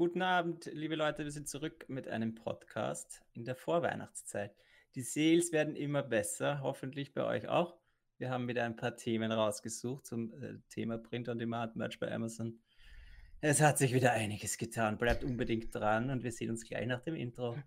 Guten Abend, liebe Leute. Wir sind zurück mit einem Podcast in der Vorweihnachtszeit. Die Sales werden immer besser, hoffentlich bei euch auch. Wir haben wieder ein paar Themen rausgesucht zum äh, Thema Print on Demand Merch bei Amazon. Es hat sich wieder einiges getan. Bleibt unbedingt dran und wir sehen uns gleich nach dem Intro.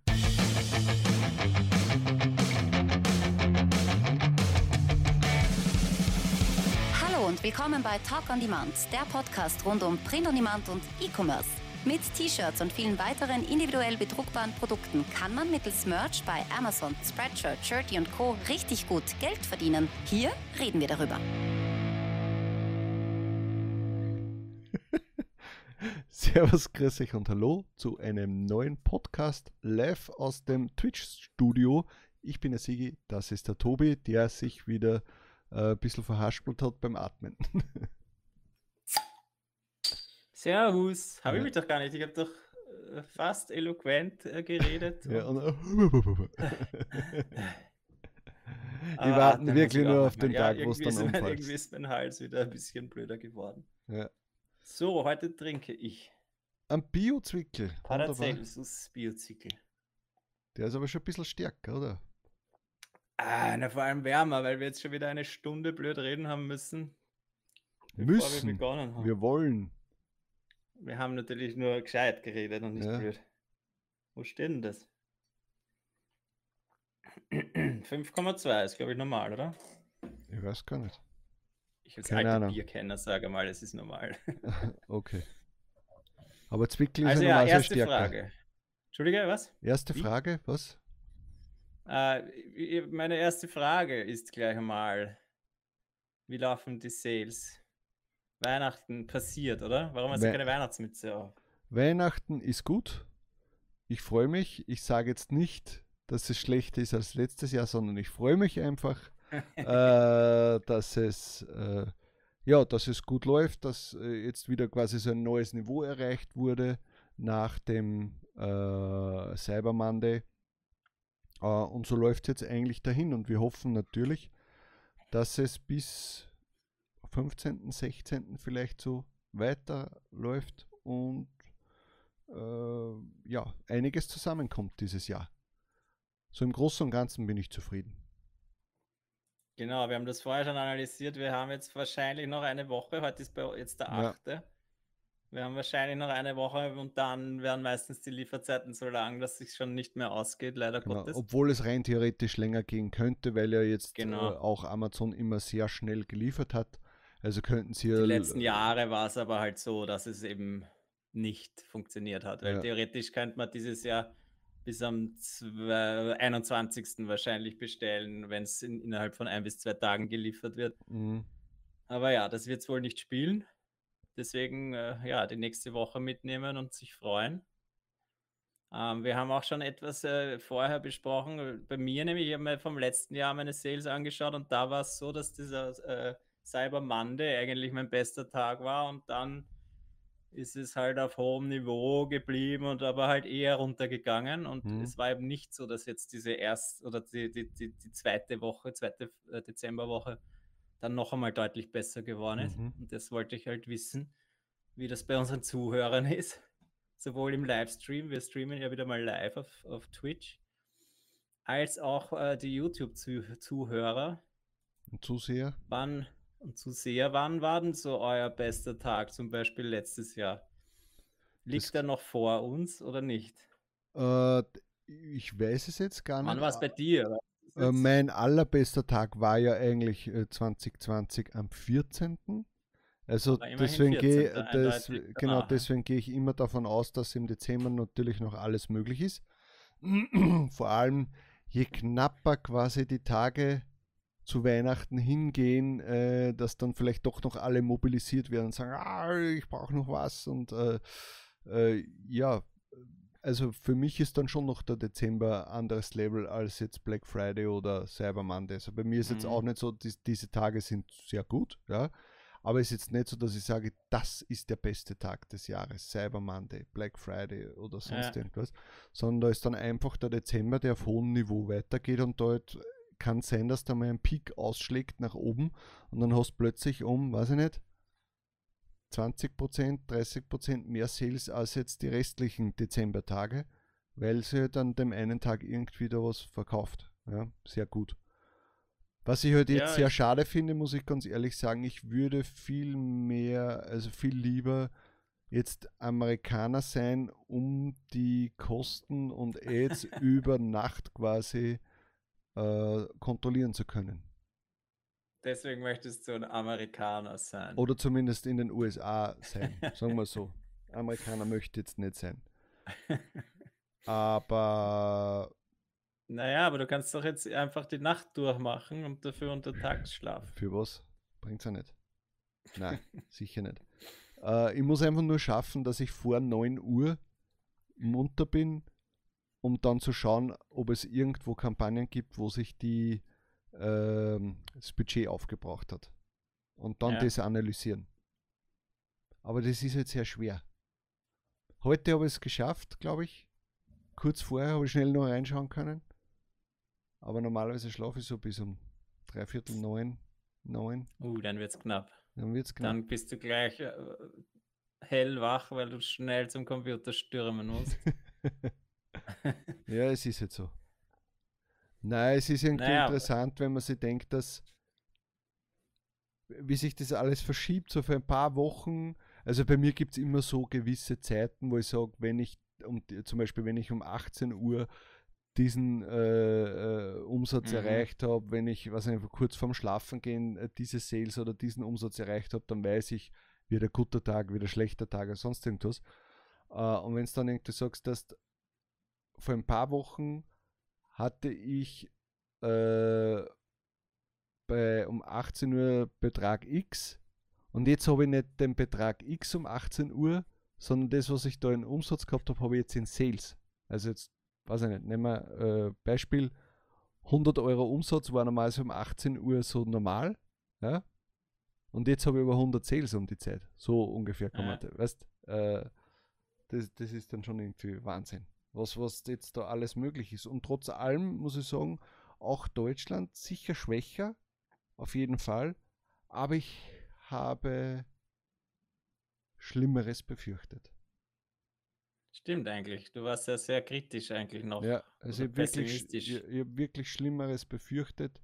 Hallo und willkommen bei Talk on Demand, der Podcast rund um Print on Demand und E-Commerce. Mit T-Shirts und vielen weiteren individuell bedruckbaren Produkten kann man mittels Merch bei Amazon, Spreadshirt, Shirty und Co. richtig gut Geld verdienen. Hier reden wir darüber. Servus, grüß euch und hallo zu einem neuen Podcast live aus dem Twitch-Studio. Ich bin der Sigi, das ist der Tobi, der sich wieder äh, ein bisschen verhaspelt hat beim Atmen. Servus. Habe ich mich doch gar nicht. Ich habe doch äh, fast eloquent äh, geredet. ja, und- und, Ah, Wir warten wirklich ich nur auf den ja, Tag, wo es dann umfällt. Irgendwie ist mein Hals wieder ein bisschen blöder geworden. ja. So, heute trinke ich Ein Bio-Zwickel. Paracelsus Biozykel. Der ist aber schon ein bisschen stärker, oder? Ah, na, vor allem wärmer, weil wir jetzt schon wieder eine Stunde blöd reden haben müssen. Müssen. Wir. Wir wollen. Wir haben natürlich nur gescheit geredet und nicht Ja. blöd. Wo steht denn das? 5,2 ist, glaube ich, normal, oder? Ich weiß gar nicht. Ich als Keine alter Ahnung. Bierkenner sage mal, es ist normal. Okay. Aber Zwickel ist Also ja erste stärker. Frage. Entschuldige, was? Erste Wie? Frage, was? Äh, meine erste Frage ist gleich einmal, wie laufen die Sales? Weihnachten passiert, oder? Warum hast du We- keine Weihnachtsmütze auf? Weihnachten ist gut. Ich freue mich. Ich sage jetzt nicht, dass es schlechter ist als letztes Jahr, sondern ich freue mich einfach, äh, dass es äh, ja, dass es gut läuft, dass äh, jetzt wieder quasi so ein neues Niveau erreicht wurde nach dem äh, Cyber Monday. Äh, und so läuft es jetzt eigentlich dahin und wir hoffen natürlich, dass es bis 15., 16. vielleicht so weiterläuft und äh, ja, einiges zusammenkommt dieses Jahr. So im Großen und Ganzen bin ich zufrieden. Genau, wir haben das vorher schon analysiert. Wir haben jetzt wahrscheinlich noch eine Woche. Heute ist bei jetzt der Ja. 8. Wir haben wahrscheinlich noch eine Woche und dann werden meistens die Lieferzeiten so lang, dass es sich schon nicht mehr ausgeht, leider Genau, Gottes. obwohl es rein theoretisch länger gehen könnte, weil ja jetzt Genau. äh, auch Amazon immer sehr schnell geliefert hat. Also könnten sie Die ja letzten Jahre war es aber halt so, dass es eben nicht funktioniert hat. Weil Ja. theoretisch könnte man dieses Jahr bis am zwei- 21. wahrscheinlich bestellen, wenn es in, innerhalb von ein bis zwei Tagen geliefert wird. Mhm. Aber ja, das wird es wohl nicht spielen. Deswegen äh, ja, die nächste Woche mitnehmen und sich freuen. Ähm, wir haben auch schon etwas äh, vorher besprochen. Bei mir nämlich, ich habe mir vom letzten Jahr meine Sales angeschaut und da war es so, dass dieser äh, Cyber Monday eigentlich mein bester Tag war und dann ist es halt auf hohem Niveau geblieben und aber halt eher runtergegangen. Und Mhm. es war eben nicht so, dass jetzt diese erste oder die, die, die, die zweite Woche, zweite äh, Dezemberwoche, dann noch einmal deutlich besser geworden ist. Mhm. Und das wollte ich halt wissen, wie das bei unseren Zuhörern ist. Sowohl im Livestream, wir streamen ja wieder mal live auf, auf Twitch, als auch äh, die YouTube-Zuhörer. Und Zuseher. Wann und Zuseher, wann war denn so euer bester Tag, zum Beispiel letztes Jahr? Liegt Das- er noch vor uns oder nicht? Äh, ich weiß es jetzt gar Wann nicht. war es bei dir? Äh, mein allerbester Tag war ja eigentlich äh, 2020 am 14. Also deswegen gehe 14., das, eindeutig genau ja. deswegen gehe ich immer davon aus, dass im Dezember natürlich noch alles möglich ist. Vor allem je knapper quasi die Tage zu Weihnachten hingehen, äh, dass dann vielleicht doch noch alle mobilisiert werden und sagen, ah, ich brauche noch was und äh, äh, ja, also für mich ist dann schon noch der Dezember anderes Level als jetzt Black Friday oder Cyber Monday. Also bei mir ist jetzt Mhm. auch nicht so, dies, diese Tage sind sehr gut, ja. Aber es ist jetzt nicht so, dass ich sage, das ist der beste Tag des Jahres, Cyber Monday, Black Friday oder sonst Ja. irgendwas. Sondern da ist dann einfach der Dezember, der auf hohem Niveau weitergeht und dort kann sein, dass da mal ein Peak ausschlägt nach oben und dann hast du plötzlich um, weiß ich nicht, 20%, 30% mehr Sales als jetzt die restlichen Dezembertage, weil sie halt an dem einen Tag irgendwie da was verkauft. Ja, sehr gut. Was ich halt jetzt Ja, sehr schade finde, muss ich ganz ehrlich sagen, ich würde viel mehr, also viel lieber jetzt Amerikaner sein, um die Kosten und Ads über Nacht quasi äh, kontrollieren zu können. Deswegen möchtest du ein Amerikaner sein. Oder zumindest in den USA sein, sagen wir so. Amerikaner möchte jetzt nicht sein. Aber Naja, aber du kannst doch jetzt einfach die Nacht durchmachen und dafür unter Tagesschlaf. für was? Bringt's ja nicht. Nein, sicher nicht. Äh, ich muss einfach nur schaffen, dass ich vor 9 Uhr munter bin, um dann zu schauen, ob es irgendwo Kampagnen gibt, wo sich die, ähm, das Budget aufgebraucht hat. Und dann Ja. das analysieren. Aber das ist jetzt sehr schwer. Heute habe ich es geschafft, glaube ich. Kurz vorher habe ich schnell noch reinschauen können. Aber normalerweise schlafe ich so bis um dreiviertel neun, neun. Uh, dann wird's knapp. Dann wird es knapp. Dann bist du gleich äh, hellwach, weil du schnell zum Computer stürmen musst. Ja, es ist jetzt so. Nein, es ist irgendwie Naja, interessant, wenn man sich denkt, dass wie sich das alles verschiebt, so für ein paar Wochen. Also bei mir gibt es immer so gewisse Zeiten, wo ich sage, wenn ich um, zum Beispiel, wenn ich um 18 Uhr diesen äh, äh, Umsatz Mhm. erreicht habe, wenn ich, was einfach kurz vorm Schlafen gehen äh, diese Sales oder diesen Umsatz erreicht habe, dann weiß ich, wieder guter Tag, wieder schlechter Tag oder sonst irgendwas. Äh, und wenn es dann irgendwie sagst, dass vor ein paar Wochen hatte ich äh, bei um 18 Uhr Betrag X und jetzt habe ich nicht den Betrag X um 18 Uhr, sondern das, was ich da in Umsatz gehabt habe, habe ich jetzt in Sales. Also jetzt, weiß ich nicht, nehmen wir äh, Beispiel, 100 Euro Umsatz war normalerweise um 18 Uhr so normal, ja, und jetzt habe ich über 100 Sales um die Zeit. So ungefähr kann man, weißt, äh, das, das ist dann schon irgendwie Wahnsinn, was, was jetzt da alles möglich ist. Und trotz allem muss ich sagen, auch Deutschland sicher schwächer, auf jeden Fall, aber ich habe Schlimmeres befürchtet. Stimmt eigentlich. Du warst ja sehr kritisch eigentlich noch. Ja, also ich habe wirklich, ich, wirklich Schlimmeres befürchtet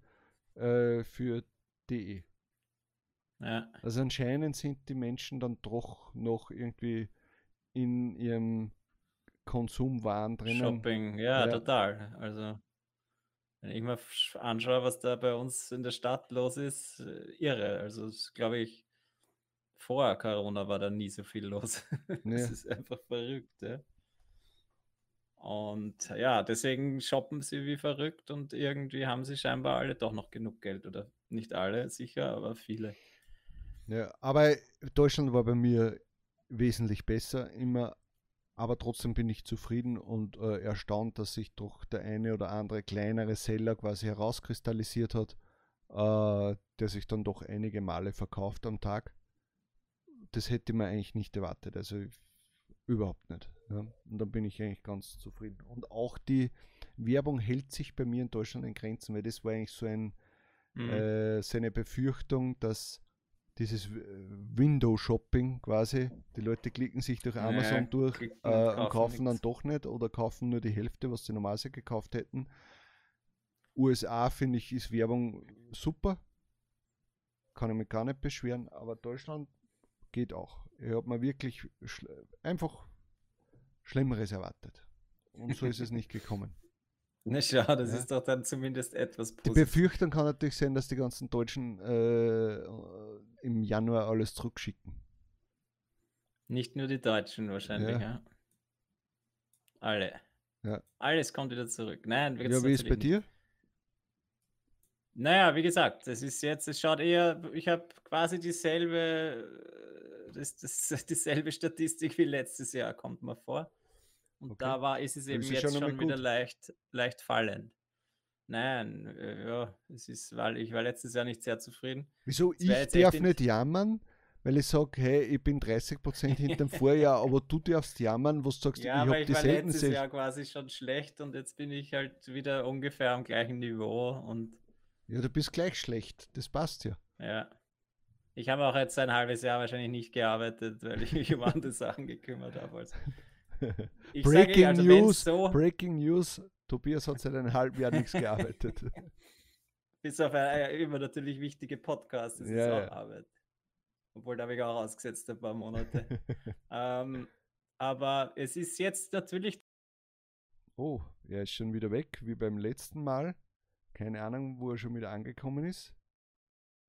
äh, für DE. Ja. Also anscheinend sind die Menschen dann doch noch irgendwie in ihrem Konsumwahn drinnen. Shopping, ja, Ja. total. Also, wenn ich mir anschaue, was da bei uns in der Stadt los ist, äh, irre. Also, glaube ich, vor Corona war da nie so viel los. Ja. Das ist einfach verrückt, ja. Und ja, deswegen shoppen sie wie verrückt und irgendwie haben sie scheinbar alle doch noch genug Geld. Oder nicht alle, sicher, aber viele. Ja, aber Deutschland war bei mir wesentlich besser immer, aber trotzdem bin ich zufrieden und äh, erstaunt, dass sich doch der eine oder andere kleinere Seller quasi herauskristallisiert hat, äh, der sich dann doch einige Male verkauft am Tag. Das hätte man eigentlich nicht erwartet, also überhaupt nicht. Ja. Und dann bin ich eigentlich ganz zufrieden. Und auch die Werbung hält sich bei mir in Deutschland in Grenzen, weil das war eigentlich so ein, Mhm. äh, seine Befürchtung, dass dieses Window-Shopping quasi, die Leute klicken sich durch Amazon durch klicken äh, und und kaufen kaufen dann doch nicht oder kaufen nur die Hälfte, was sie normalerweise gekauft hätten. USA finde ich ist Werbung super, kann ich mich gar nicht beschweren, aber Deutschland geht auch. Ich habe mir wirklich schl einfach Schlimmeres erwartet. Und so ist es nicht gekommen. Na schau, das Ja. ist doch dann zumindest etwas Die Positives. Befürchtung kann natürlich sein, dass die ganzen Deutschen äh, im Januar alles zurückschicken. Nicht nur die Deutschen wahrscheinlich, Ja. ja. Alle. Ja. Alles kommt wieder zurück. Nein, Ja, wie ist bei dir? Naja, wie gesagt, es ist jetzt, es schaut eher, ich habe quasi dieselbe, äh, das, das, dieselbe Statistik wie letztes Jahr, kommt mir vor. Und Okay. da war, ist es eben ist jetzt schon schon, wieder leicht, leicht fallend. Nein, äh, ja, es ist, weil ich war letztes Jahr nicht sehr zufrieden. Wieso? Ich darf nicht jammern, weil ich sage, hey, ich bin 30% hinter dem Vorjahr, aber du darfst jammern, du sagst, Ja, ich habe die war selten letztes Sales. Jahr quasi schon schlecht und jetzt bin ich halt wieder ungefähr am gleichen Niveau und Ja, du bist gleich schlecht. Das passt ja. ja. Ich habe auch jetzt ein halbes Jahr wahrscheinlich nicht gearbeitet, weil ich mich um andere Sachen gekümmert habe. Also. Breaking, also, News, so Breaking News, Tobias hat seit einem halben Jahr nichts gearbeitet. Bis auf eine, immer natürlich wichtige Podcasts, das ja, ist auch ja. Arbeit. Obwohl, da habe ich auch ausgesetzt ein paar Monate. ähm, aber es ist jetzt natürlich. Oh, er ist schon wieder weg, wie beim letzten Mal. Keine Ahnung, wo er schon wieder angekommen ist.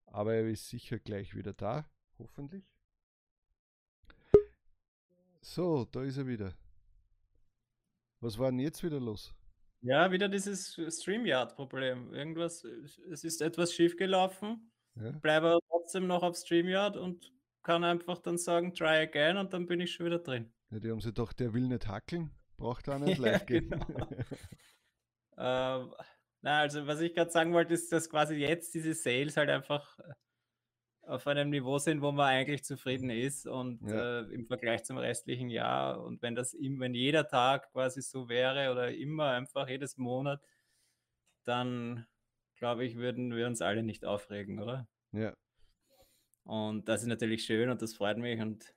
Aber er ist sicher gleich wieder da, hoffentlich. So, da ist er wieder. Was war denn jetzt wieder los? Ja, wieder dieses StreamYard-Problem. Irgendwas, es ist etwas schiefgelaufen. Ja. Bleibe trotzdem noch auf StreamYard und kann einfach dann sagen, try again und dann bin ich schon wieder drin. Ja, die haben sie doch, der will nicht hackeln, braucht auch nicht live gehen. Genau. ähm, na, also was ich gerade sagen wollte, ist, dass quasi jetzt diese Sales halt einfach äh, auf einem Niveau sind, wo man eigentlich zufrieden ist und ja. äh, im Vergleich zum restlichen Jahr. Und wenn das wenn jeder Tag quasi so wäre oder immer einfach jedes Monat, dann glaube ich, würden wir uns alle nicht aufregen, oder? Ja. Und das ist natürlich schön und das freut mich und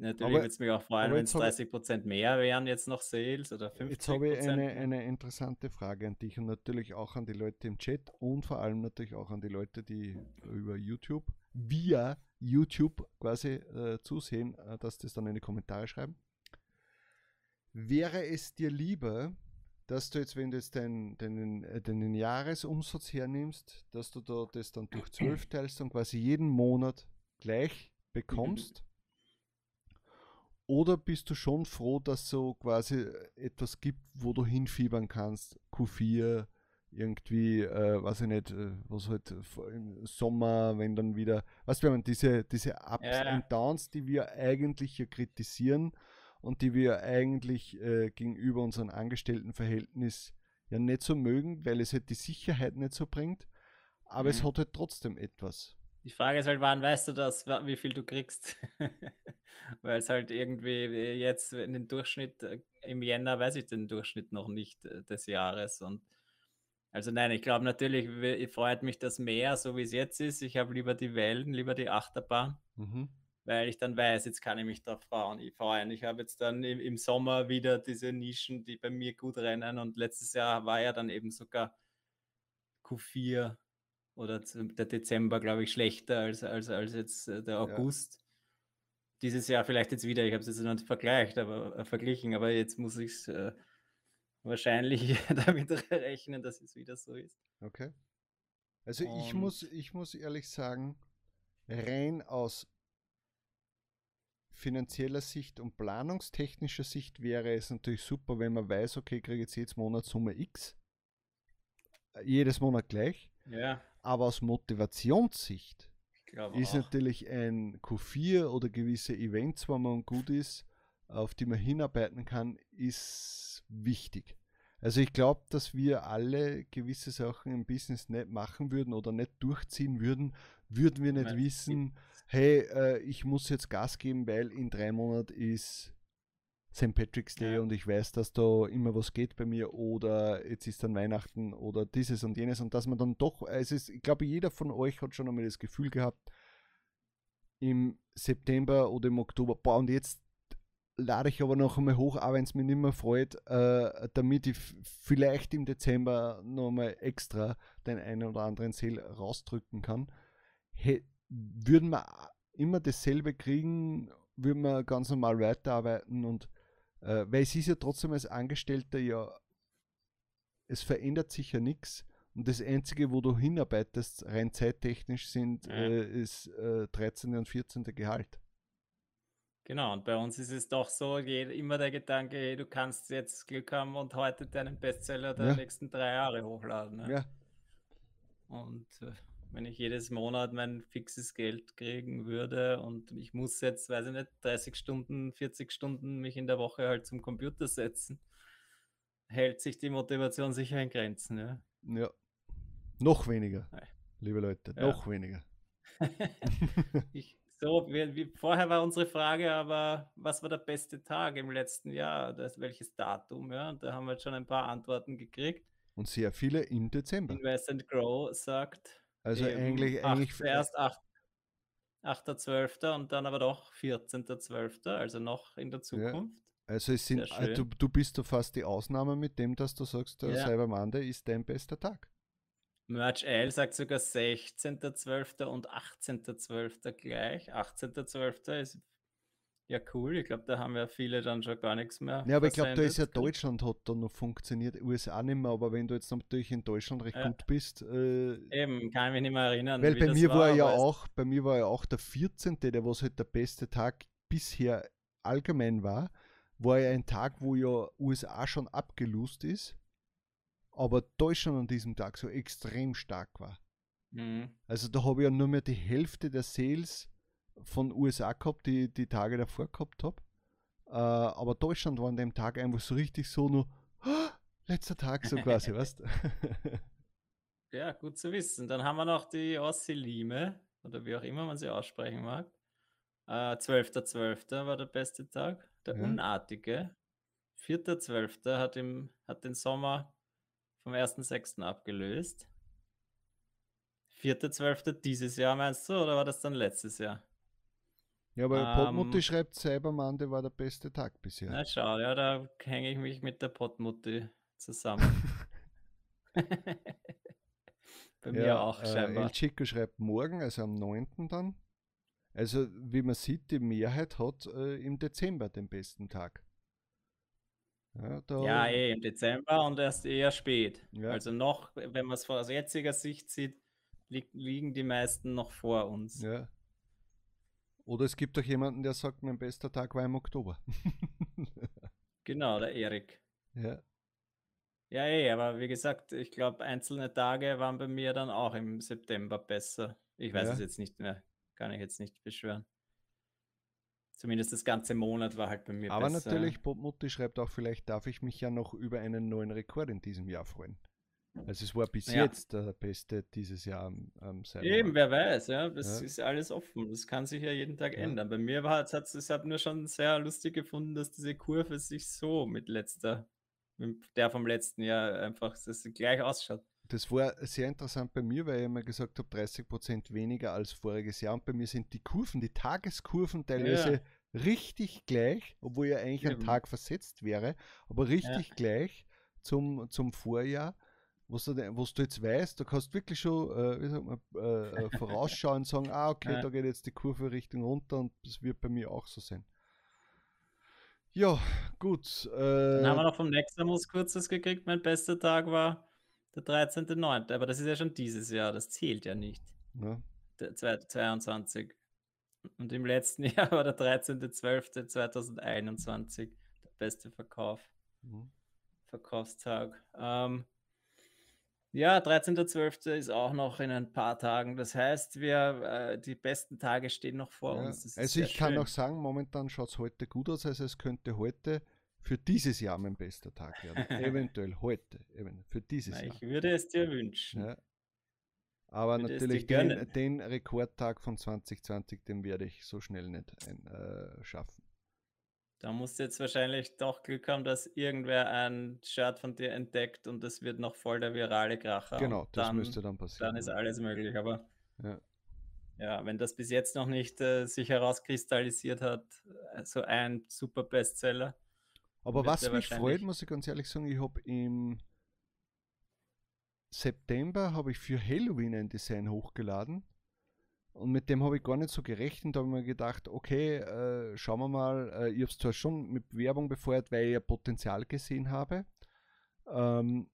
Natürlich würde es mich auch freuen, wenn es 30 Prozent mehr wären jetzt noch Sales oder 50% Jetzt habe ich eine, eine interessante Frage an dich und natürlich auch an die Leute im Chat und vor allem natürlich auch an die Leute, die über YouTube, via YouTube quasi äh, zusehen, äh, dass das dann in die Kommentare schreiben. Wäre es dir lieber, dass du jetzt, wenn du jetzt deinen, deinen, äh, deinen Jahresumsatz hernimmst, dass du da das dann durch 12 teilst und quasi jeden Monat gleich bekommst? Oder bist du schon froh, dass es so quasi etwas gibt, wo du hinfiebern kannst? Q4, irgendwie, äh, weiß ich nicht, äh, was halt im Sommer, wenn dann wieder, weißt du, diese, diese Ups ja. und Downs, die wir eigentlich hier kritisieren und die wir eigentlich äh, gegenüber unserem Angestelltenverhältnis ja nicht so mögen, weil es halt die Sicherheit nicht so bringt, aber mhm. es hat halt trotzdem etwas. Die Frage ist halt, wann weißt du das, wie viel du kriegst? Weil es halt irgendwie jetzt in den Durchschnitt äh, im Jänner weiß ich den Durchschnitt noch nicht äh, des Jahres. Und also nein, ich glaube natürlich freut mich das mehr, so wie es jetzt ist. Ich habe lieber die Wellen, lieber die Achterbahn, mhm. weil ich dann weiß, jetzt kann ich mich da freuen. Ich habe jetzt dann im, im Sommer wieder diese Nischen, die bei mir gut rennen. Und letztes Jahr war ja dann eben sogar Q4 oder der Dezember, glaube ich, schlechter als, als, als jetzt äh, der August. Ja. Dieses Jahr vielleicht jetzt wieder, ich habe es jetzt noch nicht vergleicht, aber, äh, verglichen, aber jetzt muss ich es äh, wahrscheinlich damit rechnen, dass es wieder so ist. Okay. Also Und ich muss, ich muss ehrlich sagen, rein aus finanzieller Sicht und planungstechnischer Sicht wäre es natürlich super, wenn man weiß, okay, kriege jetzt jedes Monat Summe X. Äh, jedes Monat gleich. Ja. Aber aus Motivationssicht ist auch. natürlich ein Q4 oder gewisse Events, wo man gut ist, auf die man hinarbeiten kann, ist wichtig. Also ich glaube, dass wir alle gewisse Sachen im Business nicht machen würden oder nicht durchziehen würden, würden wir nicht wissen, hey, äh, ich muss jetzt Gas geben, weil in drei Monaten ist St. Patrick's Day ja. und ich weiß, dass da immer was geht bei mir oder jetzt ist dann Weihnachten oder dieses und jenes und dass man dann doch, es ist, ich glaube, jeder von euch hat schon einmal das Gefühl gehabt, im September oder im Oktober, boah, und jetzt lade ich aber noch einmal hoch, auch wenn es mich nicht mehr freut, äh, damit ich vielleicht im Dezember noch mal extra den einen oder anderen Sale rausdrücken kann. He, würden wir immer dasselbe kriegen, würden wir ganz normal weiterarbeiten und äh, weil es ist ja trotzdem als Angestellter ja, es verändert sich ja nichts. Und das Einzige, wo du hinarbeitest, rein zeittechnisch, sind ja. äh, ist äh, 13. und 14. Gehalt. Genau, und bei uns ist es doch so, immer der Gedanke, hey, du kannst jetzt Glück haben und heute deinen Bestseller der ja. nächsten drei Jahre hochladen. Ne? Ja. Und äh, wenn ich jedes Monat mein fixes Geld kriegen würde und ich muss jetzt, weiß ich nicht, 30 Stunden, 40 Stunden mich in der Woche halt zum Computer setzen, hält sich die Motivation sicher in Grenzen. Ja. ja. Noch weniger, liebe Leute, ja. noch weniger. ich, so, wie, wie, vorher war unsere Frage, aber was war der beste Tag im letzten Jahr? Das, welches Datum? Ja, und da haben wir jetzt schon ein paar Antworten gekriegt. Und sehr viele im Dezember. Invest and Grow sagt, also eigentlich, acht, eigentlich erst 8. 8.12. und dann aber doch 14.12., also noch in der Zukunft. Ja. Also es sind, äh, du, du bist du fast die Ausnahme mit dem, dass du sagst, der ja. Cyber Monday ist dein bester Tag. Merch L sagt sogar 16.12. und 18.12. gleich. 18.12. ist ja cool. Ich glaube, da haben ja viele dann schon gar nichts mehr. Ja, aber ich glaube, da ist ja Deutschland hat da noch funktioniert, USA nicht mehr, aber wenn du jetzt natürlich in Deutschland recht ja. gut bist. Äh, Eben, kann ich mich nicht mehr erinnern. Weil bei mir war, war ja auch, bei mir war ja auch der 14., der was halt der beste Tag bisher allgemein war, war ja ein Tag, wo ja USA schon abgelust ist aber Deutschland an diesem Tag so extrem stark war. Mhm. Also da habe ich ja nur mehr die Hälfte der Sales von USA gehabt, die die Tage davor gehabt habe. Äh, aber Deutschland war an dem Tag einfach so richtig so nur oh, letzter Tag so quasi, weißt Ja, gut zu wissen. Dann haben wir noch die Ossilime, oder wie auch immer man sie aussprechen mag. Äh, 12.12. .12. war der beste Tag. Der ja. Unartige. 4.12. Hat, hat den Sommer vom 1.6. abgelöst. 4.12. dieses Jahr meinst du, oder war das dann letztes Jahr? Ja, aber ähm, Potmutti schreibt der war der beste Tag bisher. Na schau, ja, da hänge ich mich mit der Potmutti zusammen. Bei mir ja, auch äh, scheinbar. El Chico schreibt morgen, also am 9. dann. Also, wie man sieht, die Mehrheit hat äh, im Dezember den besten Tag. Ja, ja, eh im Dezember und erst eher spät. Ja. Also noch, wenn man es aus jetziger Sicht sieht, li liegen die meisten noch vor uns. Ja. Oder es gibt doch jemanden, der sagt, mein bester Tag war im Oktober. genau, der Erik. Ja. Ja, eh, aber wie gesagt, ich glaube, einzelne Tage waren bei mir dann auch im September besser. Ich weiß ja. es jetzt nicht mehr. Kann ich jetzt nicht beschwören. Zumindest das ganze Monat war halt bei mir Aber besser. natürlich, Bob Mutti schreibt auch, vielleicht darf ich mich ja noch über einen neuen Rekord in diesem Jahr freuen. Also es war bis ja. jetzt der beste dieses Jahr am, am Eben, wer weiß, ja, das ja. ist alles offen. Das kann sich ja jeden Tag ja. ändern. Bei mir war es, hat es hat nur schon sehr lustig gefunden, dass diese Kurve sich so mit letzter, mit der vom letzten Jahr einfach sie gleich ausschaut. Das war sehr interessant bei mir, weil ich immer gesagt habe, 30% weniger als voriges Jahr. Und bei mir sind die Kurven, die Tageskurven teilweise ja. richtig gleich, obwohl ja eigentlich ein Tag versetzt wäre, aber richtig gleich zum, zum Vorjahr. Was du, was du jetzt weißt, du kannst wirklich schon äh, man, äh, äh vorausschauen und sagen, ah, okay, ja. da geht jetzt die Kurve Richtung runter und das wird bei mir auch so sein. Ja, gut. Äh, Dann haben wir noch vom Nexamus kurzes gekriegt. Mein bester Tag war der 13.9. Aber das ist ja schon dieses Jahr, das zählt ja nicht. Ja. Der 22. Und im letzten Jahr war der 13.12.2021 der beste Verkauf. Mhm. Verkaufstag. Ähm, ja, 13.12. ist auch noch in ein paar Tagen. Das heißt, wir, äh, die besten Tage stehen noch vor ja. uns. Also ich kann auch sagen, momentan schaut es heute gut aus. Also es könnte heute für dieses Jahr mein bester Tag werden. Eventuell heute, für dieses Na, Jahr. Ich würde es dir wünschen. Ja. Aber natürlich den, den, Rekordtag von 2020, den werde ich so schnell nicht ein, äh, schaffen. Da musst du jetzt wahrscheinlich doch Glück haben, dass irgendwer ein Shirt von dir entdeckt und das wird noch voll der virale Kracher. Genau, das dann, müsste dann passieren. Dann ist alles möglich, aber ja, ja wenn das bis jetzt noch nicht äh, sich herauskristallisiert hat, äh, so ein super Bestseller, aber was mich freut, muss ich ganz ehrlich sagen, ich habe im September habe ich für Halloween ein Design hochgeladen. Und mit dem habe ich gar nicht so gerechnet. Da habe ich mir gedacht, okay, äh, schauen wir mal. Äh, ich habe es zwar schon mit Werbung befeuert, weil ich ja Potenzial gesehen habe. Ähm,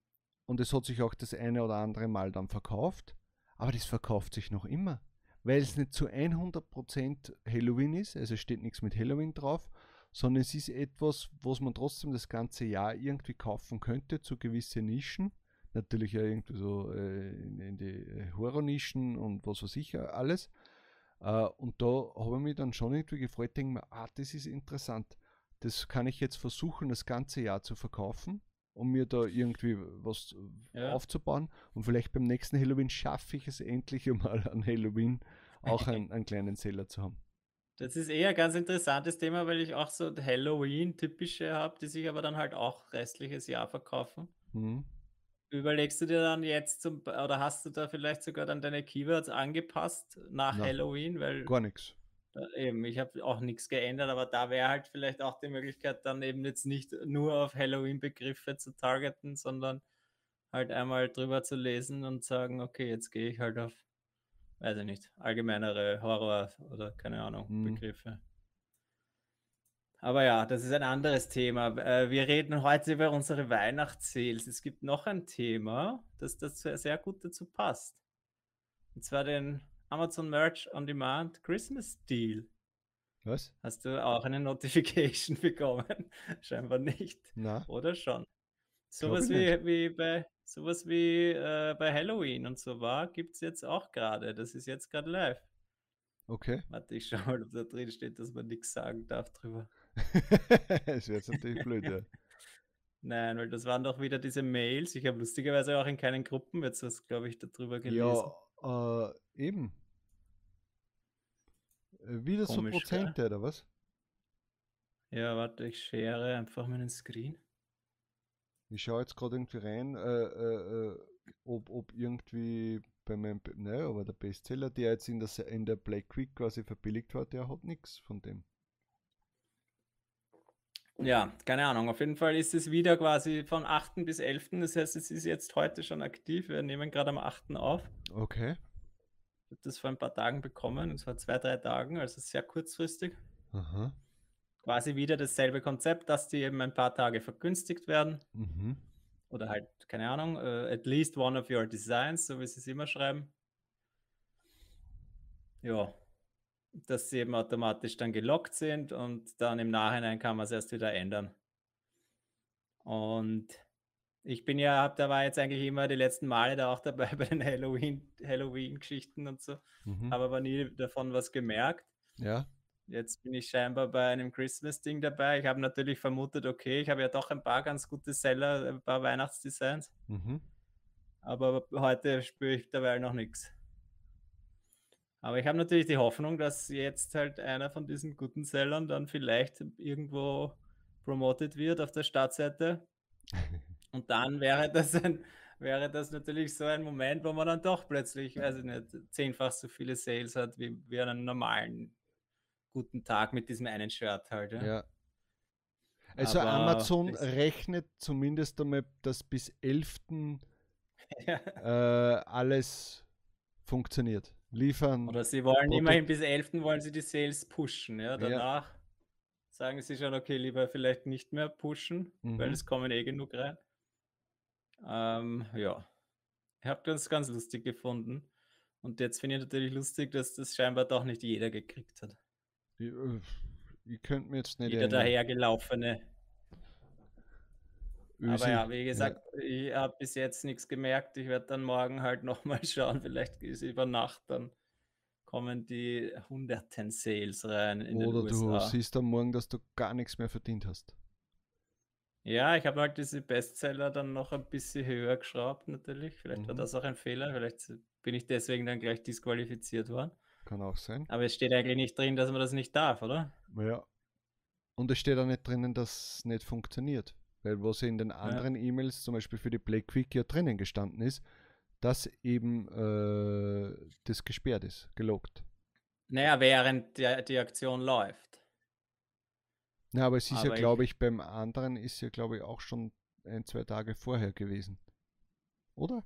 und es hat sich auch das eine oder andere Mal dann verkauft. Aber das verkauft sich noch immer. Weil es nicht zu 100% Halloween ist. Also steht nichts mit Halloween drauf sondern es ist etwas, was man trotzdem das ganze Jahr irgendwie kaufen könnte zu gewissen Nischen. Natürlich ja irgendwie so äh, in, in, die äh, Horror-Nischen und was weiß ich alles. Äh, und da habe ich mich dann schon irgendwie gefreut, denke mir, ah, das ist interessant. Das kann ich jetzt versuchen, das ganze Jahr zu verkaufen, um mir da irgendwie was ja. aufzubauen. Und vielleicht beim nächsten Halloween schaffe ich es endlich einmal an Halloween auch einen, einen kleinen Seller zu haben. Das ist eher ein ganz interessantes Thema, weil ich auch so Halloween-typische habe, die sich aber dann halt auch restliches Jahr verkaufen. Mhm. Überlegst du dir dann jetzt zum oder hast du da vielleicht sogar dann deine Keywords angepasst nach Na, Halloween? Weil gar nichts. eben, ich habe auch nichts geändert, aber da wäre halt vielleicht auch die Möglichkeit, dann eben jetzt nicht nur auf Halloween-Begriffe zu targeten, sondern halt einmal drüber zu lesen und sagen, okay, jetzt gehe ich halt auf, weiß ich nicht, allgemeinere Horror oder keine Ahnung, Hm. Begriffe. Aber ja, das ist ein anderes Thema. Äh, Wir reden heute über unsere Weihnachtssales. Es gibt noch ein Thema, das dazu sehr gut dazu passt. Und zwar den Amazon Merch on Demand Christmas Deal. Was? Hast du auch eine Notification bekommen? Scheinbar nicht. Na, Oder schon? Sowas wie, wie bei sowas wie äh, bei Halloween und so war, gibt es jetzt auch gerade. Das ist jetzt gerade live. okay. Warte, ich schau mal, ob da drin steht, dass man nichts sagen darf drüber. Es wäre jetzt natürlich blöd, ja. Nein, weil das waren doch wieder diese Mails. Ich habe lustigerweise auch in keinen Gruppen jetzt was, glaube ich, darüber gelesen. Ja, äh, eben. Äh, Wieder so Komisch, gell? Prozente, oder was? Ja, warte, ich share einfach meinen Screen. Ich schaue jetzt gerade irgendwie rein, äh, äh, äh, ob, ob irgendwie bei meinem, Be- ne, aber der Bestseller, der jetzt in der, in der Black Week quasi verbilligt war, der hat nichts von dem. Ja, keine Ahnung. Auf jeden Fall ist es wieder quasi von 8. bis 11. Das heißt, es ist jetzt heute schon aktiv. Wir nehmen gerade am 8. auf. Okay. Ich habe das vor ein paar Tagen bekommen, und zwar zwei, drei Tagen, also sehr kurzfristig. Aha. Quasi wieder dasselbe Konzept, dass die eben ein paar Tage vergünstigt werden. Mhm. Oder halt, keine Ahnung, äh, at least one of your designs, so wie sie es immer schreiben. Ja, dass sie eben automatisch dann gelockt sind und dann im Nachhinein kann man es erst wieder ändern. Und ich bin ja, da war jetzt eigentlich immer die letzten Male da auch dabei bei den Halloween, Halloween-Geschichten und so, Mhm. habe aber nie davon was gemerkt. Ja. Jetzt bin ich scheinbar bei einem Christmas-Ding dabei. Ich habe natürlich vermutet, okay, ich habe ja doch ein paar ganz gute Seller, ein paar Weihnachtsdesigns, Mhm. aber heute spüre ich dabei noch nichts. Aber ich habe natürlich die Hoffnung, dass jetzt halt einer von diesen guten Sellern dann vielleicht irgendwo promoted wird auf der Startseite. Und dann wäre das ein, wäre das natürlich so ein Moment, wo man dann doch plötzlich, weiß ich nicht, zehnfach so viele Sales hat wie, wie an einem normalen guten Tag mit diesem einen Shirt halt. Ja. Ja. Also Aber Amazon rechnet zumindest einmal, dass bis 11. Ja. Äh, alles funktioniert. Liefern. Oder sie wollen Produkt- immerhin bis 11. wollen sie die Sales pushen. Ja. Danach sagen sie schon, okay, lieber vielleicht nicht mehr pushen, weil Mhm. es kommen eh genug rein. Ähm, ja. Ich habe das ganz lustig gefunden. Und jetzt finde ich natürlich lustig, dass das scheinbar doch nicht jeder gekriegt hat. Ich, äh, ich könnte mir jetzt nicht Jeder dahergelaufene. Aber ja, wie gesagt, ich habe bis jetzt nichts gemerkt. Ich werde dann morgen halt nochmal schauen. Vielleicht ist über Nacht, dann kommen die hunderten Sales rein in den Oder du USA. siehst am Morgen, dass du gar nichts mehr verdient hast. Ja, ich habe halt diese Bestseller dann noch ein bisschen höher geschraubt, natürlich. Vielleicht war Mhm. das auch ein Fehler. Vielleicht bin ich deswegen dann gleich disqualifiziert worden. Kann auch sein. Aber es steht eigentlich nicht drin, dass man das nicht darf, oder? Ja. Und es steht auch nicht drinnen, dass es nicht funktioniert. Weil was in den anderen E-Mails, zum Beispiel für die Black Week, ja drinnen gestanden ist, dass eben äh, das gesperrt ist, gelockt. Naja, während der, die Aktion läuft. Na, aber es ist ja, Aber ich- glaube ich, beim anderen ist ja, glaube ich, auch schon ein, zwei Tage vorher gewesen. Oder?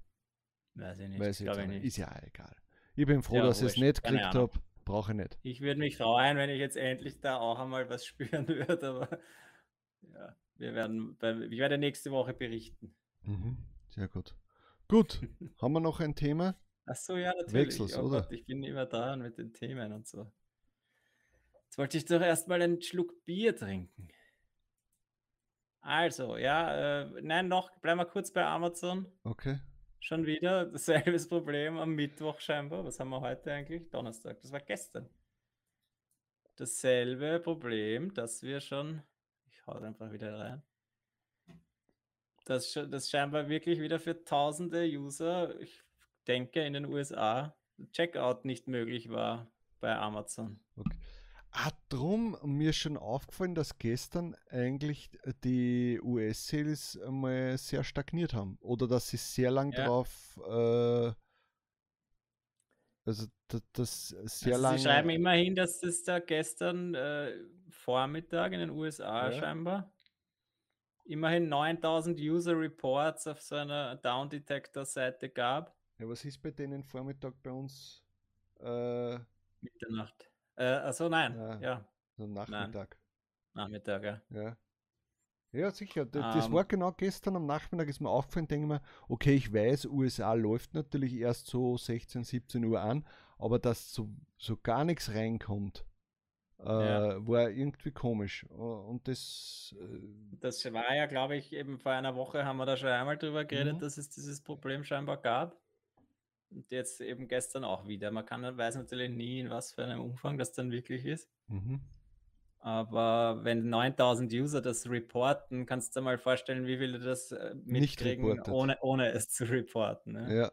Weiß ich nicht. Weiß ich ich nicht. Ist ja egal. Ich bin froh, Ja, dass ich es nicht gekriegt habe. Brauche ich nicht. Ich würde mich freuen, wenn ich jetzt endlich da auch einmal was spüren würde, aber ja, wir werden, ich werde nächste Woche berichten. Mhm. Sehr gut. Gut. Haben wir noch ein Thema? Ach so, ja, natürlich. Wechselst, oh oder? Gott, ich bin immer dran mit den Themen und so. Jetzt wollte ich doch erstmal einen Schluck Bier trinken. Also, ja, äh, nein, noch, bleiben wir kurz bei Amazon. Okay. Schon wieder dasselbe Problem am Mittwoch scheinbar. Was haben wir heute eigentlich? Donnerstag. Das war gestern. Dasselbe Problem, dass wir schon. Ich hau einfach wieder rein. Schon- das scheinbar wirklich wieder für tausende User, ich denke in den USA, Checkout nicht möglich war bei Amazon. Ah, drum, mir ist schon aufgefallen, dass gestern eigentlich die US-Sales mal sehr stagniert haben. Oder dass sie sehr lang Ja. drauf, äh, also da- das sehr Also lange. sie schreiben immerhin, dass das da gestern äh, Vormittag in den USA Ja. scheinbar immerhin 9000 User Reports auf seiner Down Detector Seite gab. Ja, was ist bei denen Vormittag bei uns? Äh, Mitternacht. Äh, also nein, Ja. ja, so Nachmittag. Nachmittag, ja. Ja. Ja, sicher. D- Das Ähm. war genau gestern am Nachmittag, ist mir aufgefallen, denke ich mir, okay, ich weiß, USA läuft natürlich erst so 16, 17 Uhr an, aber dass so, so gar nichts reinkommt, äh, Ja. war irgendwie komisch. Äh, Und das, äh, Das war ja, glaube ich, eben vor einer Woche haben wir da schon einmal drüber geredet, Mhm. dass es dieses Problem scheinbar gab. Und jetzt eben gestern auch wieder. Man kann, weiß natürlich nie, in was für einem Umfang das dann wirklich ist. mhm. Aber wenn 9000 User das reporten, kannst du dir mal vorstellen, wie viele das äh, mitkriegen, ohne, ohne es zu reporten. Ne? ja.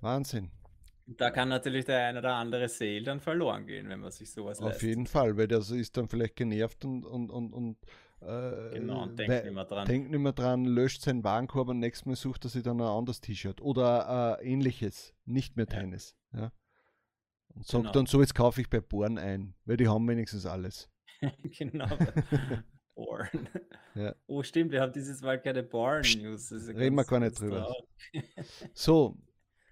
Wahnsinn. Da kann natürlich der eine oder andere Sale dann verloren gehen, wenn man sich sowas Auf lässt. jeden Fall, weil der ist dann vielleicht genervt und, und, und, und äh, Genau, und denkt nicht mehr dran. denkt nicht mehr dran, löscht seinen Warenkorb und nächstes Mal sucht er sich dann ein anderes T-Shirt oder äh, ähnliches, nicht mehr Ja. deines. Ja. Und sagt Genau. dann so, jetzt kaufe ich bei Born ein, weil die haben wenigstens alles. genau. Born. Ja. Oh, stimmt, wir haben dieses Mal keine Born-News. Reden wir gar nicht drüber. So,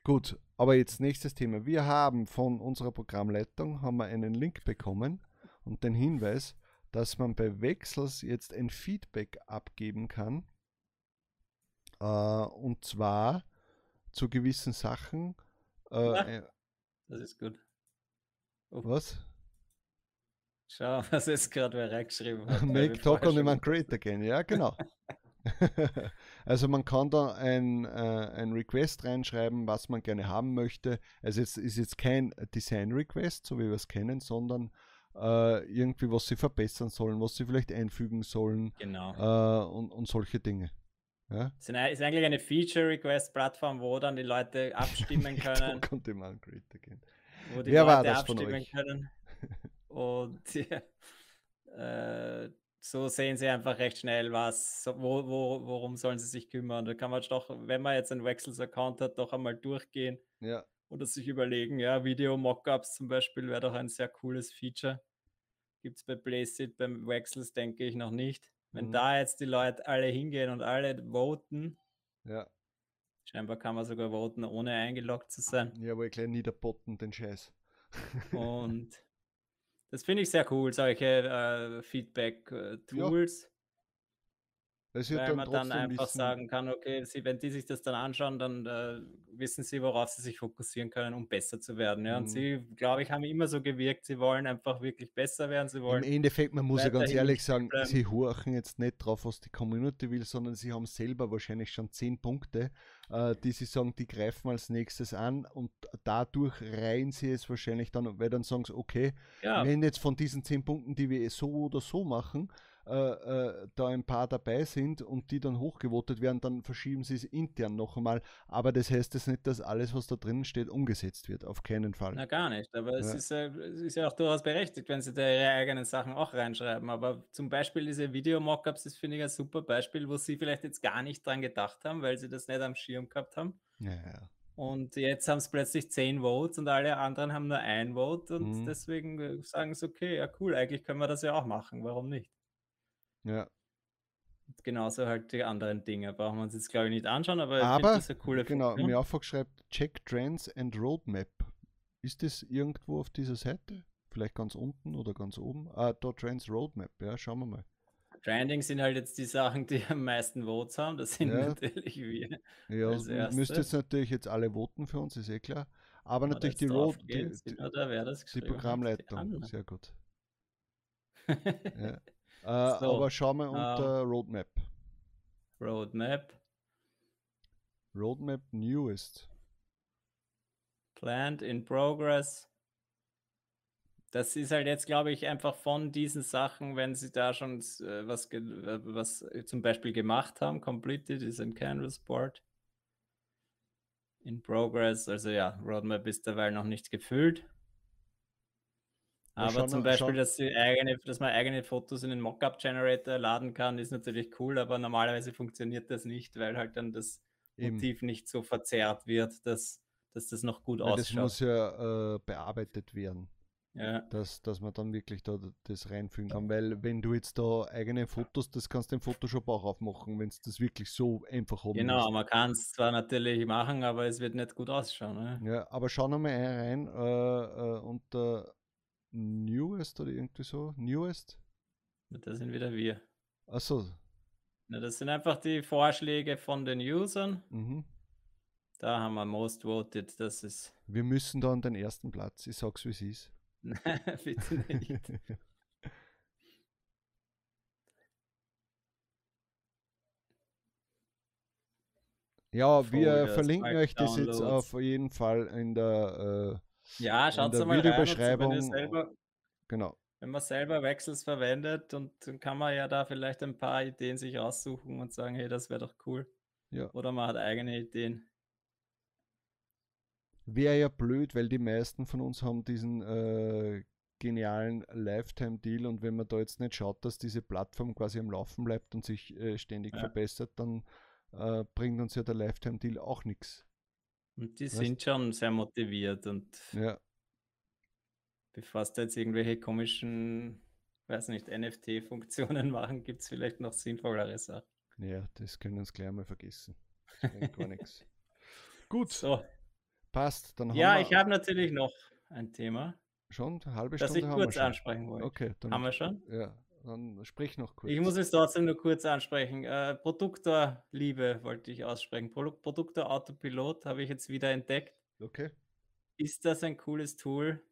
gut, aber jetzt nächstes Thema. Wir haben von unserer Programmleitung haben wir einen Link bekommen und den Hinweis, dass man bei Wechsels jetzt ein Feedback abgeben kann. Äh, und zwar zu gewissen Sachen. Äh, äh, Das ist gut. Was? Schau, was jetzt gerade wer reingeschrieben hat. Make on schon Demand Great Again, ja, genau. also man kann da ein, äh, ein Request reinschreiben, was man gerne haben möchte. Also es ist jetzt kein Design Request, so wie wir es kennen, sondern äh, irgendwie, was sie verbessern sollen, was sie vielleicht einfügen sollen Genau. äh, und, und solche Dinge. Ja? Es ist eigentlich eine Feature-Request-Plattform, wo dann die Leute abstimmen Make können. Talk on Demand Great Again. Wo die Wer war Leute das von abstimmen können. Und ja, äh, so sehen sie einfach recht schnell, was, wo, wo, worum sollen sie sich kümmern. Da kann man doch, wenn man jetzt einen Wechsels-Account hat, doch einmal durchgehen Ja, oder sich überlegen, ja, Video-Mockups zum Beispiel wäre doch ein sehr cooles Feature. Gibt es bei Placeit, beim Wechsels denke ich noch nicht. Wenn Mhm. da jetzt die Leute alle hingehen und alle voten, ja. Scheinbar kann man sogar voten, ohne eingeloggt zu sein. Ja, aber ich gleich niederbotten, den Scheiß. Und das finde ich sehr cool, solche äh, Feedback-Tools, Es wird weil dann man dann einfach wissen, sagen kann, okay, sie, wenn die sich das dann anschauen, dann äh, wissen sie, worauf sie sich fokussieren können, um besser zu werden. Ja? Und Mhm. sie, glaube ich, haben immer so gewirkt, sie wollen einfach wirklich besser werden, sie Im wollen Endeffekt, man muss ja ganz ehrlich sagen, bleiben. sie horchen jetzt nicht drauf, was die Community will, sondern sie haben selber wahrscheinlich schon zehn Punkte, äh, die sie sagen, die greifen als nächstes an und dadurch reihen sie es wahrscheinlich dann, weil dann sagen sie, okay, ja, wenn jetzt von diesen zehn Punkten, die wir so oder so machen, äh, äh, da ein paar dabei sind und die dann hochgewotet werden, dann verschieben sie es intern noch einmal. Aber das heißt jetzt nicht, dass alles, was da drin steht, umgesetzt wird. Auf keinen Fall. na gar nicht. Aber es, Ja. ist, äh, es ist ja auch durchaus berechtigt, wenn sie da ihre eigenen Sachen auch reinschreiben. Aber zum Beispiel diese Video-Mockups, das finde ich ein super Beispiel, wo sie vielleicht jetzt gar nicht dran gedacht haben, weil sie das nicht am Schirm gehabt haben. Ja, ja. Und jetzt haben es plötzlich 10 Votes und alle anderen haben nur ein Vote und Mhm. deswegen äh, sagen sie, okay, ja cool, eigentlich können wir das ja auch machen, warum nicht? Ja. Genauso halt die anderen Dinge, brauchen wir uns jetzt glaube ich nicht anschauen, aber ich Aber, eine coole genau, Funktion. mir aufgeschreibt, Check Trends and Roadmap. Ist das irgendwo auf dieser Seite? Vielleicht ganz unten oder ganz oben? Ah, da Trends Roadmap, ja, schauen wir mal. Trending sind halt jetzt die Sachen, die am meisten Votes haben, das sind Ja. natürlich wir. Ja, Als m- müsst jetzt natürlich jetzt alle voten für uns, ist eh klar. Aber wir natürlich die Road, die, die, die Programmleitung, sehr gut. Ja. Äh, So, aber schauen wir ähm, unter Roadmap. Roadmap, Roadmap Newest. Planned in Progress. Das ist halt jetzt, glaube ich, einfach von diesen Sachen, wenn sie da schon äh, was, äh, was zum Beispiel gemacht haben, completed ist ein Canvas Board. in progress. Also ja, Roadmap ist derweil noch nicht gefüllt. Aber schon- zum Beispiel, schon- dass, die eigene, dass man eigene Fotos in den Mockup-Generator laden kann, ist natürlich cool, aber normalerweise funktioniert das nicht, weil halt dann das Eben. Motiv nicht so verzerrt wird, dass, dass das noch gut das ausschaut. muss ja äh, bearbeitet werden, ja. dass, dass man dann wirklich da das reinfügen kann. Weil wenn du jetzt da eigene Fotos, das kannst du im Photoshop auch aufmachen, wenn es das wirklich so einfach haben Genau, willst. man kann es zwar natürlich machen, aber es wird nicht gut ausschauen. Ne? Ja, aber schau nochmal rein äh, äh, unter Newest oder irgendwie so. Newest? Das sind wieder wir. Achso. Na, das sind einfach die Vorschläge von den Usern. Mhm. Da haben wir Most Voted. Das ist. Wir müssen da an den ersten Platz. Ich sag's wie es ist. Bitte nicht. ja, wir verlinken euch das jetzt auf jeden Fall in der äh, Ja, schaut mal rein. Videobeschreibung. selber, genau. wenn man selber Wechsels verwendet, und dann kann man ja da vielleicht ein paar Ideen sich aussuchen und sagen, hey, das wäre doch cool. Ja. Oder man hat eigene Ideen. Wäre ja blöd, weil die meisten von uns haben diesen äh, genialen Lifetime-Deal und wenn man da jetzt nicht schaut, dass diese Plattform quasi am Laufen bleibt und sich äh, ständig Ja. verbessert, dann äh, bringt uns ja der Lifetime-Deal auch nichts. Und die Weißt- sind schon sehr motiviert und Ja, bevor da jetzt irgendwelche komischen, weiß nicht, NFT-Funktionen machen, gibt es vielleicht noch sinnvollere Sachen. ja, das können wir uns gleich mal vergessen. Das gar nichts. Gut, So, passt. Dann haben ja, wir ich habe natürlich noch ein Thema, schon eine halbe das Stunde ich haben wir kurz schon. ansprechen wollte. Okay, dann, Haben wir schon? ja, dann sprich noch kurz. Ich muss es trotzdem nur kurz ansprechen. Äh, Produktorliebe wollte ich aussprechen. Pro Produktor Autopilot habe ich jetzt wieder entdeckt. Okay. Ist das ein cooles Tool?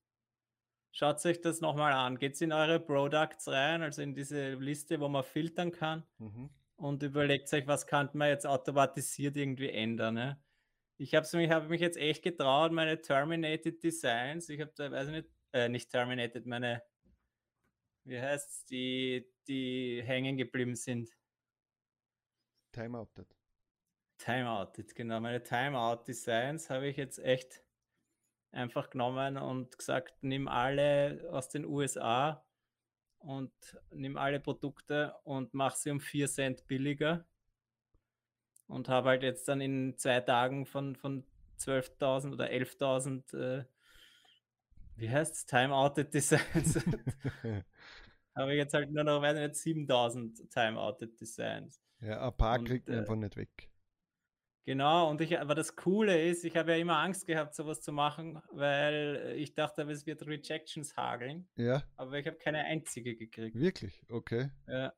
Schaut euch das nochmal an. Geht in eure Products rein, also in diese Liste, wo man filtern kann. Mhm. und überlegt euch, was kann man jetzt automatisiert irgendwie ändern. Ne? Ich habe mich, hab mich jetzt echt getraut, meine Terminated Designs, ich habe da, weiß ich nicht, äh, nicht Terminated, meine, wie heißt's, die, die hängen geblieben sind. Timeouted. Timeouted, genau. Meine Timeout-Designs habe ich jetzt echt einfach genommen und gesagt, nimm alle aus den USA und nimm alle Produkte und mach sie um 4 Cent billiger. Und habe halt jetzt dann in zwei Tagen von, von 12.000 oder 11.000, äh, wie heißt es, Timeouted Designs, habe ich jetzt halt nur noch, weiß ich nicht, 7.000 Timeouted Designs. ja, ein paar Und, kriegt man äh, einfach nicht weg. Genau, und ich, aber das Coole ist, ich habe ja immer Angst gehabt, sowas zu machen, weil ich dachte, es wird Rejections hageln, Ja, aber ich habe keine einzige gekriegt. wirklich, okay. Ja.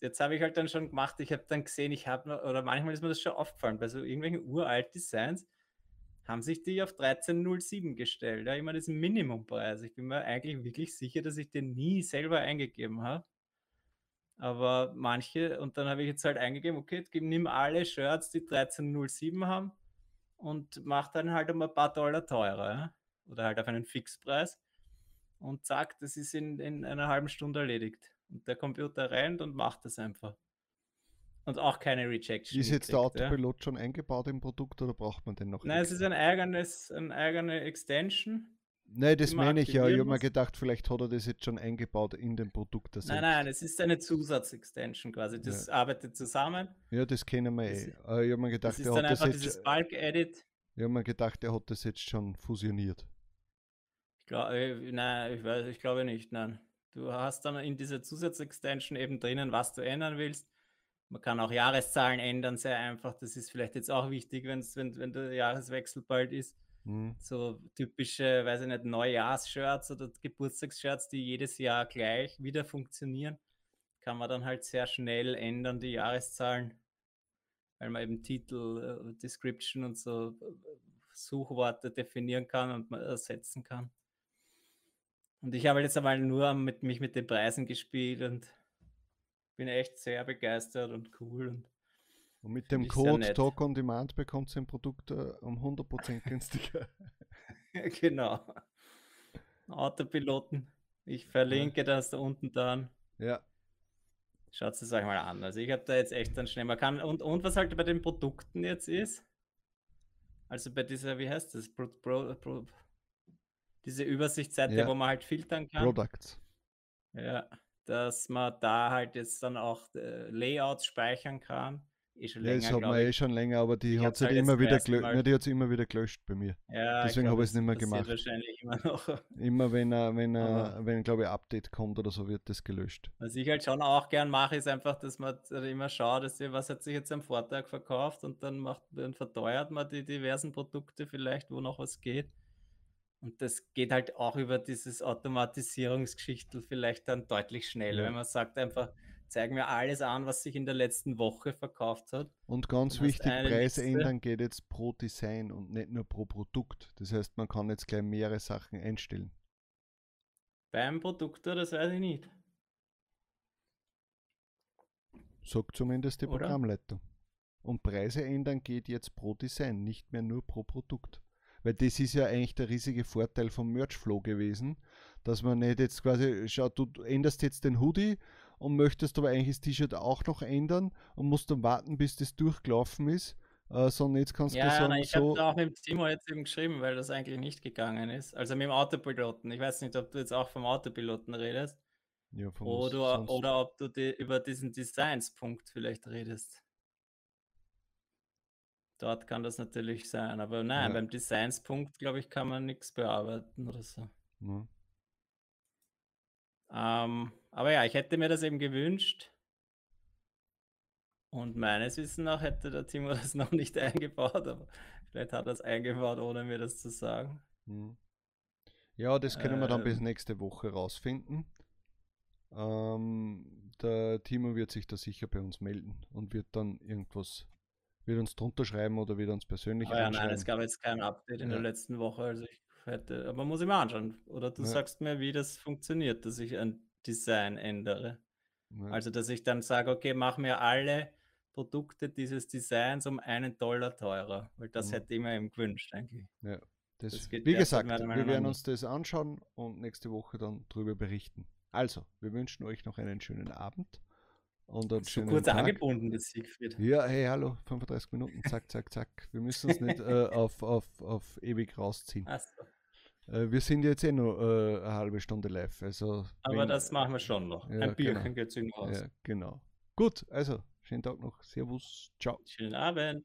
Jetzt habe ich halt dann schon gemacht, ich habe dann gesehen, ich habe noch, oder manchmal ist mir das schon aufgefallen, bei so irgendwelchen uralt Designs haben sich die auf 13,07 gestellt. Ja, immer diesen Minimumpreis. Ich bin mir eigentlich wirklich sicher, dass ich den nie selber eingegeben habe. Aber manche, und dann habe ich jetzt halt eingegeben, okay, nimm alle Shirts, die 13,07 haben und mach dann halt um ein paar Dollar teurer. Oder halt auf einen Fixpreis. Und zack, das ist in, in einer halben Stunde erledigt. Und der Computer rennt und macht das einfach. Und auch keine Rejection. Ist jetzt der gekriegt, ja. Autopilot schon eingebaut im Produkt oder braucht man den noch? Nein, es extra? ist ein eigenes, eine eigene Extension. Nein, das meine ich ja. Ich habe mir gedacht, vielleicht hat er das jetzt schon eingebaut in dem Produkt. Nein, nein, es ist eine Zusatzextension quasi. Das arbeitet zusammen. Ja, das kennen wir eh. Ich habe mir gedacht, Das ist er dann hat das einfach jetzt, dieses Bulk-Edit. ich hab mir gedacht, er hat das jetzt schon fusioniert. Ich glaub, äh, nein, ich, weiß, ich glaube nicht, nein. Du hast dann in dieser Zusatzextension eben drinnen, was du ändern willst. Man kann auch Jahreszahlen ändern, sehr einfach. Das ist vielleicht jetzt auch wichtig, wenn's, wenn, wenn der Jahreswechsel bald ist. Hm. So typische, weiß ich nicht, Neujahrsshirts oder Geburtstagsshirts, die jedes Jahr gleich wieder funktionieren, kann man dann halt sehr schnell ändern, die Jahreszahlen, weil man eben Titel, äh, Description und so äh, Suchworte definieren kann und man ersetzen kann. Und ich habe jetzt einmal nur mit mich mit den Preisen gespielt und bin echt sehr begeistert und cool. Und Und mit dem Code. Talk on Demand bekommt ihr ein Produkt äh, um 100% günstiger. genau. Autopiloten. Ich verlinke das da unten dann. ja, Schaut es euch mal an. Also ich habe da jetzt echt dann schnell, man kann, und, und was halt bei den Produkten jetzt ist, Also bei dieser, wie heißt das? Pro, Pro, Pro, diese Übersichtsseite, Ja. wo man halt filtern kann. Products. Ja, dass man da halt jetzt dann auch äh, Layouts speichern kann. Eh Ja, das hat man eh ich. schon länger, aber die Ich hat sie halt immer wieder gelöscht. Ja, die hat immer wieder gelöscht bei mir. Ja, deswegen habe ich's das nicht mehr gemacht. wahrscheinlich immer noch. Immer wenn er, wenn er, wenn glaube ich Update kommt oder so, wird das gelöscht. Was ich halt schon auch gern mache, ist einfach, dass man immer schaut, dass sie, was hat sich jetzt am Vortag verkauft und dann macht, dann verteuert man die diversen Produkte vielleicht, wo noch was geht. Und das geht halt auch über dieses Automatisierungsgeschichtel vielleicht dann deutlich schneller, Ja. wenn man sagt einfach, zeig mir alles an, was sich in der letzten Woche verkauft hat. Und ganz wichtig, Preis Liste. ändern geht jetzt pro Design und nicht nur pro Produkt. Das heißt, man kann jetzt gleich mehrere Sachen einstellen. Beim Produkt, das weiß ich nicht. Sagt zumindest die Oder? Programmleitung. Und Preise ändern geht jetzt pro Design, nicht mehr nur pro Produkt. Weil das ist ja eigentlich der riesige Vorteil vom Merchflow gewesen, dass man nicht jetzt quasi, schau, du änderst jetzt den Hoodie und möchtest aber eigentlich das T-Shirt auch noch ändern und musst dann warten, bis das durchgelaufen ist, äh, sondern jetzt kannst du Ja, sagen, nein, ich so, habe auch mit dem Timo jetzt eben geschrieben, weil das eigentlich nicht gegangen ist. Also mit dem Autopiloten. Ich weiß nicht, ob du jetzt auch vom Autopiloten redest ja, oder, oder ob du die, über diesen Designs-Punkt vielleicht redest. Dort kann das natürlich sein, aber nein, Ja. beim Designs-Punkt, glaube ich, kann man nichts bearbeiten oder so. Ja. Ähm, aber ja, ich hätte mir das eben gewünscht. Und meines Wissens nach hätte der Timo das noch nicht eingebaut, aber vielleicht hat er es eingebaut, ohne mir das zu sagen. Ja, das können wir dann bis Ähm. nächste Woche rausfinden. Ähm, der Timo wird sich da sicher bei uns melden und wird dann irgendwas, wird uns drunter schreiben oder wird uns persönlich Aber ja, nein, es gab jetzt kein Update in Ja. der letzten Woche, also ich hätte, aber muss ich mal anschauen. Oder du Ja. sagst mir, wie das funktioniert, dass ich ein Design ändere. Ja. Also, dass ich dann sage, okay, mach mir alle Produkte dieses Designs um einen Dollar teurer, weil das Mhm. hätte ich mir eben gewünscht eigentlich. Ja, das, Das geht wie gesagt, wir werden uns das anschauen und nächste Woche dann drüber berichten. Also, wir wünschen euch noch einen schönen Abend und einen schönen kurz Tag. angebunden, das Siegfried. Ja, hey, hallo, 35 Minuten, zack, zack, zack. Wir müssen uns nicht äh, auf, auf, auf ewig rausziehen. Ach so. Äh, wir sind jetzt eh nur äh, eine halbe Stunde live. Also, Aber wenn- das machen wir schon noch. Ja, Ein Bierchen genau. geht sich noch aus. Ja, genau. Gut, also, schönen Tag noch. Servus, ciao. Schönen Abend.